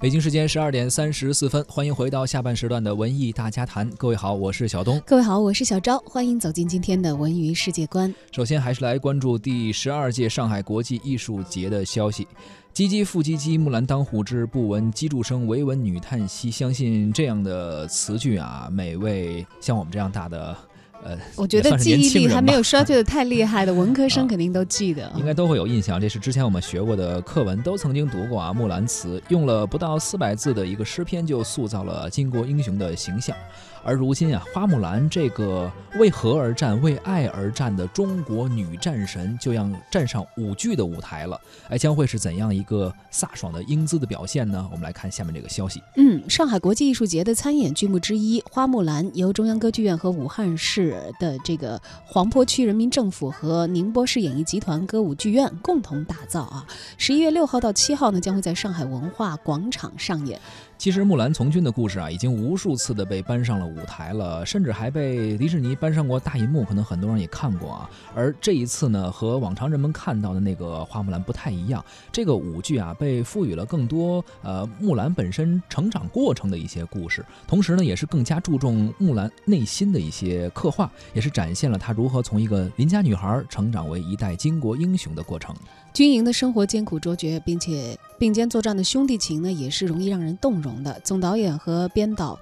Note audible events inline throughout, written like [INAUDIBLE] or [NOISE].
北京时间十二点三十四分，欢迎回到下半时段的文艺大家谈。各位好，我是小东。各位好，我是小昭。欢迎走进今天的文娱世界观。首先，还是来关注第十二届上海国际艺术节的消息。唧唧复唧唧，木兰当户织，不闻机杼声，惟闻女叹息。相信这样的词句啊，每位像我们这样大的。呃，我觉得记忆力还没有衰退的太厉害的文科生 [LAUGHS] 肯定都记得，应该都会有印象。这是之前我们学过的课文，都曾经读过啊。《木兰辞》用了不到四百字的一个诗篇，就塑造了巾帼英雄的形象。而如今啊，花木兰这个为何而战、为爱而战的中国女战神，就要站上舞剧的舞台了。哎，将会是怎样一个飒爽的英姿的表现呢？我们来看下面这个消息。嗯，上海国际艺术节的参演剧目之一《花木兰》，由中央歌剧院和武汉市的这个黄陂区人民政府和宁波市演艺集团歌舞剧院共同打造啊。十一月六号到七号呢，将会在上海文化广场上演。其实木兰从军的故事啊，已经无数次的被搬上了舞台了，甚至还被迪士尼搬上过大银幕，可能很多人也看过啊。而这一次呢，和往常人们看到的那个花木兰不太一样，这个舞剧啊，被赋予了更多呃木兰本身成长过程的一些故事，同时呢，也是更加注重木兰内心的一些刻画，也是展现了她如何从一个邻家女孩成长为一代巾帼英雄的过程。军营的生活艰苦卓绝，并且并肩作战的兄弟情呢，也是容易让人动容总导演和编导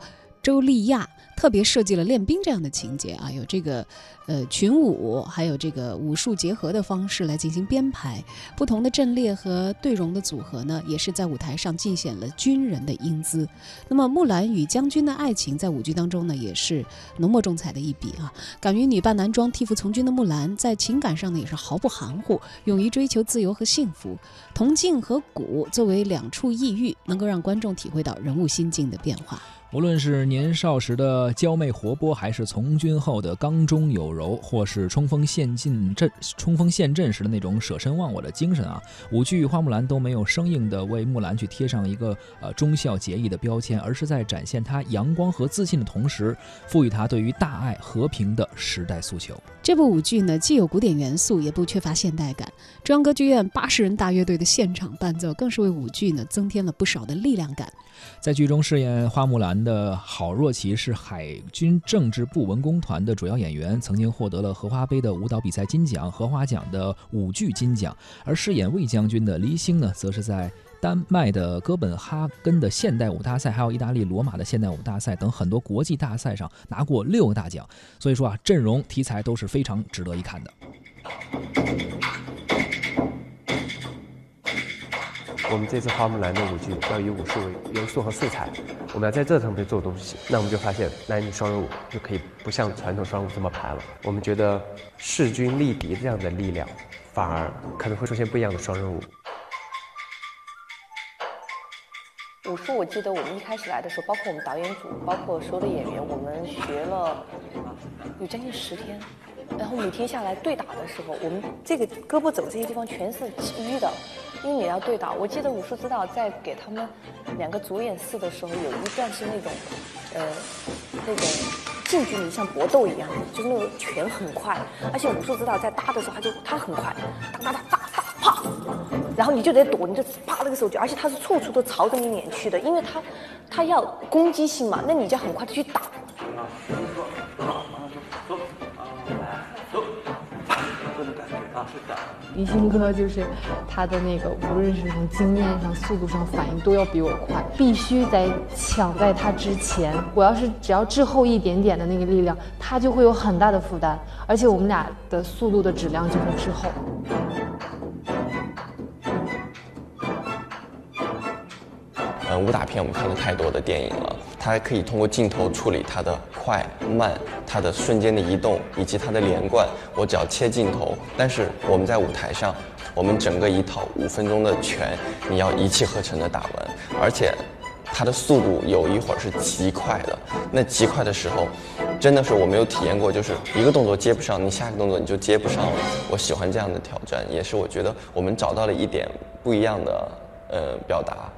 周丽亚。特别设计了练兵这样的情节啊，有这个呃群舞，还有这个武术结合的方式来进行编排。不同的阵列和队容的组合呢，也是在舞台上尽显了军人的英姿。那么木兰与将军的爱情在舞剧当中呢，也是浓墨重彩的一笔啊。敢于女扮男装替父从军的木兰，在情感上呢也是毫不含糊，勇于追求自由和幸福。铜镜和鼓作为两处异域，能够让观众体会到人物心境的变化。无论是年少时的娇媚活泼，还是从军后的刚中有柔，或是冲锋陷阵阵冲锋陷阵时的那种舍身忘我的精神啊，舞剧《花木兰》都没有生硬的为木兰去贴上一个呃忠孝节义的标签，而是在展现她阳光和自信的同时，赋予她对于大爱和平的时代诉求。这部舞剧呢，既有古典元素，也不缺乏现代感。中央歌剧院八十人大乐队的现场伴奏，更是为舞剧呢增添了不少的力量感。在剧中饰演花木兰的郝若琪是海军政治部文工团的主要演员，曾经获得了荷花杯的舞蹈比赛金奖、荷花奖的舞剧金奖。而饰演魏将军的黎星呢，则是在丹麦的哥本哈根的现代舞大赛，还有意大利罗马的现代舞大赛等很多国际大赛上拿过六个大奖。所以说啊，阵容题材都是非常值得一看的。我们这次花木兰的舞剧要以武术为元素和素材，我们要在这上面做东西。那我们就发现男女双人舞就可以不像传统双人舞这么排了。我们觉得势均力敌这样的力量，反而可能会出现不一样的双人舞。武术，我记得我们一开始来的时候，包括我们导演组，包括所有的演员，我们学了有将近十天。然后每天下来对打的时候，我们这个胳膊肘这些地方全是淤的。因为你要对打，我记得武术指导在给他们两个主演试的时候，有一段是那种，呃，那种近距离像搏斗一样，就是那个拳很快，而且武术指导在搭的时候，他就他很快，哒哒哒哒哒啪，然后你就得躲，你就啪那个手就，而且他是处处都朝着你脸去的，因为他他要攻击性嘛，那你就很快的去打。李星哥就是他的那个，无论是从经验上、速度上、反应都要比我快，必须得抢在他之前。我要是只要滞后一点点的那个力量，他就会有很大的负担，而且我们俩的速度的质量就会滞后。嗯，武打片我们看了太多的电影了。它可以通过镜头处理它的快慢、它的瞬间的移动以及它的连贯。我只要切镜头，但是我们在舞台上，我们整个一套五分钟的拳，你要一气呵成的打完，而且它的速度有一会儿是极快的。那极快的时候，真的是我没有体验过，就是一个动作接不上，你下一个动作你就接不上了。我喜欢这样的挑战，也是我觉得我们找到了一点不一样的呃表达。